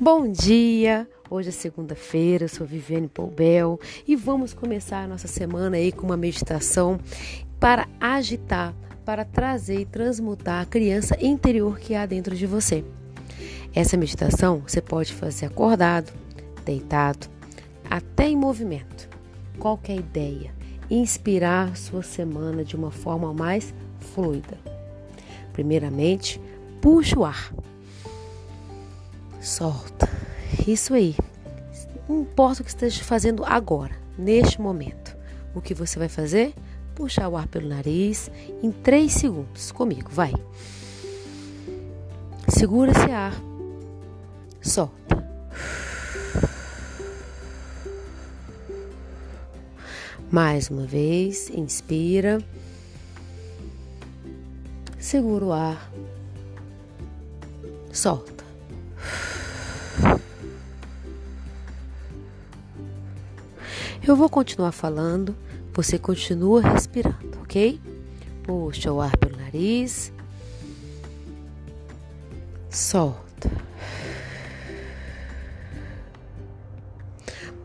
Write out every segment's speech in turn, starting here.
Bom dia! Hoje é segunda-feira, eu sou Viviane Poubel e vamos começar a nossa semana aí com uma meditação para agitar, para trazer e transmutar a criança interior que há dentro de você. Essa meditação você pode fazer acordado, deitado, até em movimento. Qualquer ideia, inspirar sua semana de uma forma mais fluida. Primeiramente, puxe o ar solta. Isso aí. Não importa o que esteja fazendo agora, neste momento. O que você vai fazer? Puxar o ar pelo nariz em 3 segundos. Comigo, vai. Segura esse ar. Solta. Mais uma vez, inspira. Segura o ar. Solta. Eu vou continuar falando, você continua respirando, ok? Puxa o ar pelo nariz. Solta.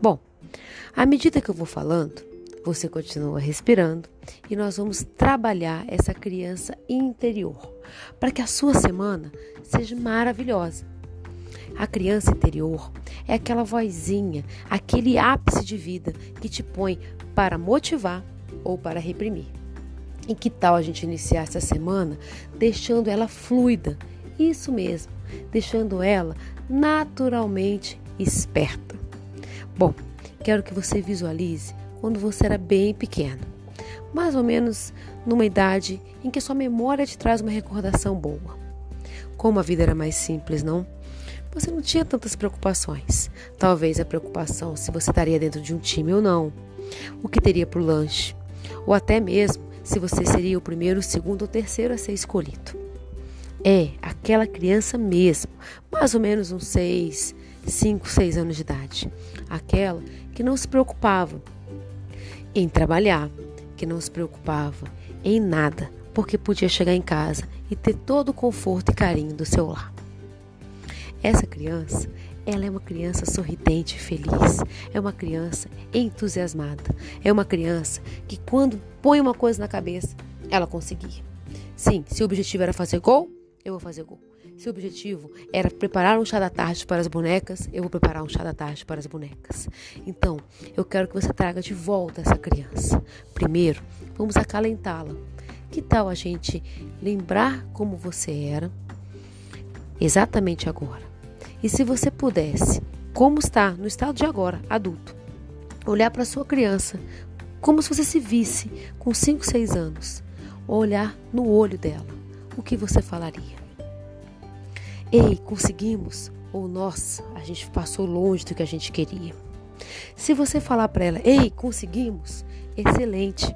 Bom, à medida que eu vou falando, você continua respirando e nós vamos trabalhar essa criança interior para que a sua semana seja maravilhosa. A criança interior é aquela vozinha, aquele ápice de vida que te põe para motivar ou para reprimir. E que tal a gente iniciar essa semana deixando ela fluida? Isso mesmo, deixando ela naturalmente esperta. Bom, quero que você visualize quando você era bem pequeno, mais ou menos numa idade em que sua memória te traz uma recordação boa. Como a vida era mais simples, não? Você não tinha tantas preocupações. Talvez a preocupação se você estaria dentro de um time ou não, o que teria para o lanche, ou até mesmo se você seria o primeiro, o segundo ou terceiro a ser escolhido. É aquela criança mesmo, mais ou menos uns 6, 5, 6 anos de idade. Aquela que não se preocupava em trabalhar, que não se preocupava em nada, porque podia chegar em casa e ter todo o conforto e carinho do seu lar. Essa criança, ela é uma criança sorridente e feliz. É uma criança entusiasmada. É uma criança que quando põe uma coisa na cabeça, ela conseguir. Sim, se o objetivo era fazer gol, eu vou fazer gol. Se o objetivo era preparar um chá da tarde para as bonecas, eu vou preparar um chá da tarde para as bonecas. Então, eu quero que você traga de volta essa criança. Primeiro, vamos acalentá-la. Que tal a gente lembrar como você era exatamente agora? E se você pudesse, como está no estado de agora, adulto, olhar para sua criança como se você se visse com 5, 6 anos, olhar no olho dela, o que você falaria? Ei, conseguimos? Ou nossa, a gente passou longe do que a gente queria. Se você falar para ela, ei, conseguimos, excelente,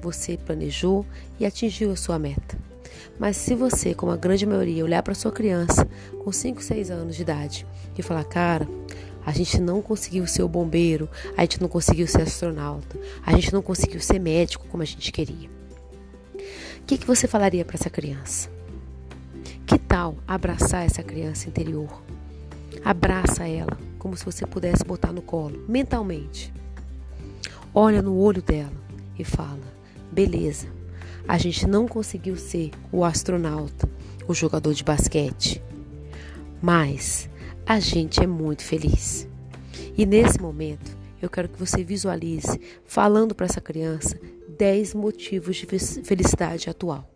você planejou e atingiu a sua meta. Mas se você, como a grande maioria, olhar para sua criança com 5, 6 anos de idade e falar, cara, a gente não conseguiu ser o bombeiro, a gente não conseguiu ser astronauta, a gente não conseguiu ser médico como a gente queria. O que, que você falaria para essa criança? Que tal abraçar essa criança interior? Abraça ela como se você pudesse botar no colo, mentalmente. Olha no olho dela e fala: beleza, a gente não conseguiu ser o astronauta, o jogador de basquete, mas a gente é muito feliz. E nesse momento, eu quero que você visualize falando para essa criança 10 motivos de felicidade atual.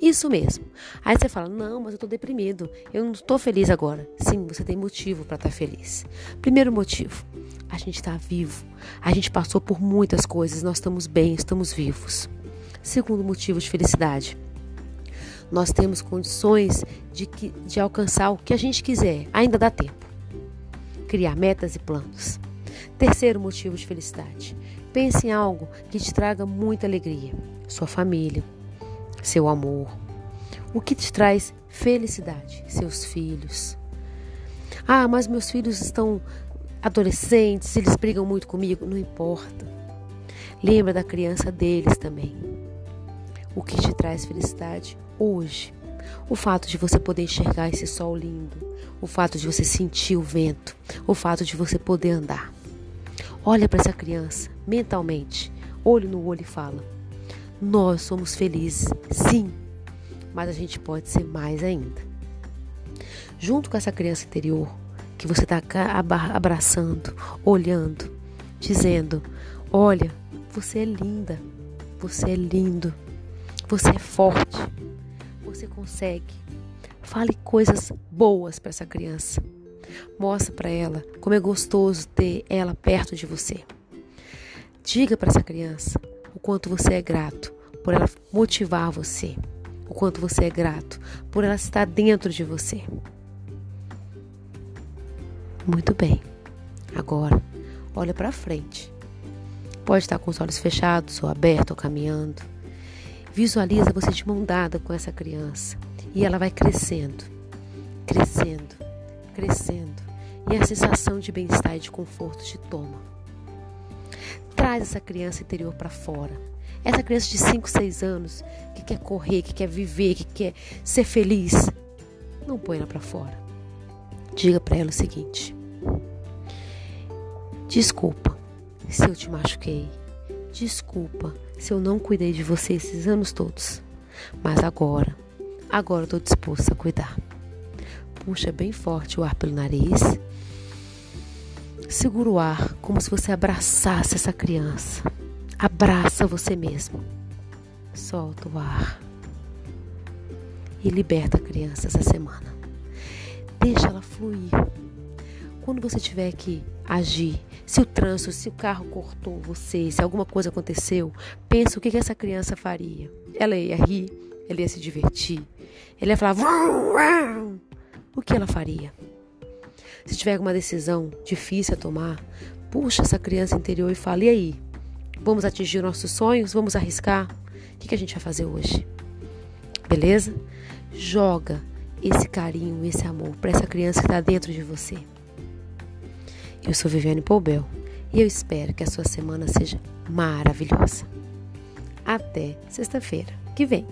Isso mesmo. Aí você fala: Não, mas eu estou deprimido. Eu não estou feliz agora. Sim, você tem motivo para estar tá feliz. Primeiro motivo: a gente está vivo. A gente passou por muitas coisas. Nós estamos bem, estamos vivos. Segundo motivo de felicidade, nós temos condições de, que, de alcançar o que a gente quiser, ainda dá tempo. Criar metas e planos. Terceiro motivo de felicidade, pense em algo que te traga muita alegria: sua família, seu amor. O que te traz felicidade? Seus filhos. Ah, mas meus filhos estão adolescentes, eles brigam muito comigo. Não importa. Lembra da criança deles também o que te traz felicidade hoje, O fato de você poder enxergar esse sol lindo, o fato de você sentir o vento, o fato de você poder andar. Olha para essa criança mentalmente, olho no olho e fala: Nós somos felizes, sim, mas a gente pode ser mais ainda. Junto com essa criança interior que você está abraçando, olhando, dizendo: Olha, você é linda, você é lindo, você é forte, você consegue. Fale coisas boas para essa criança. Mostre para ela como é gostoso ter ela perto de você. Diga para essa criança o quanto você é grato por ela motivar você, o quanto você é grato por ela estar dentro de você. Muito bem. Agora, olha para frente. Pode estar com os olhos fechados ou abertos ou caminhando. Visualiza você de mão dada com essa criança e ela vai crescendo, crescendo, crescendo. E a sensação de bem-estar e de conforto te toma. Traz essa criança interior para fora. Essa criança de 5, 6 anos que quer correr, que quer viver, que quer ser feliz. Não põe ela para fora. Diga para ela o seguinte: Desculpa se eu te machuquei. Desculpa se eu não cuidei de você esses anos todos. Mas agora, agora tô disposta a cuidar. Puxa bem forte o ar pelo nariz. Segura o ar como se você abraçasse essa criança. Abraça você mesmo. Solta o ar. E liberta a criança essa semana. Deixa ela fluir. Quando você tiver que agir, se o trânsito, se o carro cortou você, se alguma coisa aconteceu, pensa o que, essa criança faria. Ela ia rir, ela ia se divertir, ela ia falar. Vrum, vrum. O que ela faria? Se tiver alguma decisão difícil a tomar, puxa essa criança interior e fala: e aí? Vamos atingir nossos sonhos? Vamos arriscar? O que, que a gente vai fazer hoje? Beleza? Joga esse carinho, esse amor para essa criança que está dentro de você. Eu sou Viviane Poubel e eu espero que a sua semana seja maravilhosa. Até sexta-feira que vem.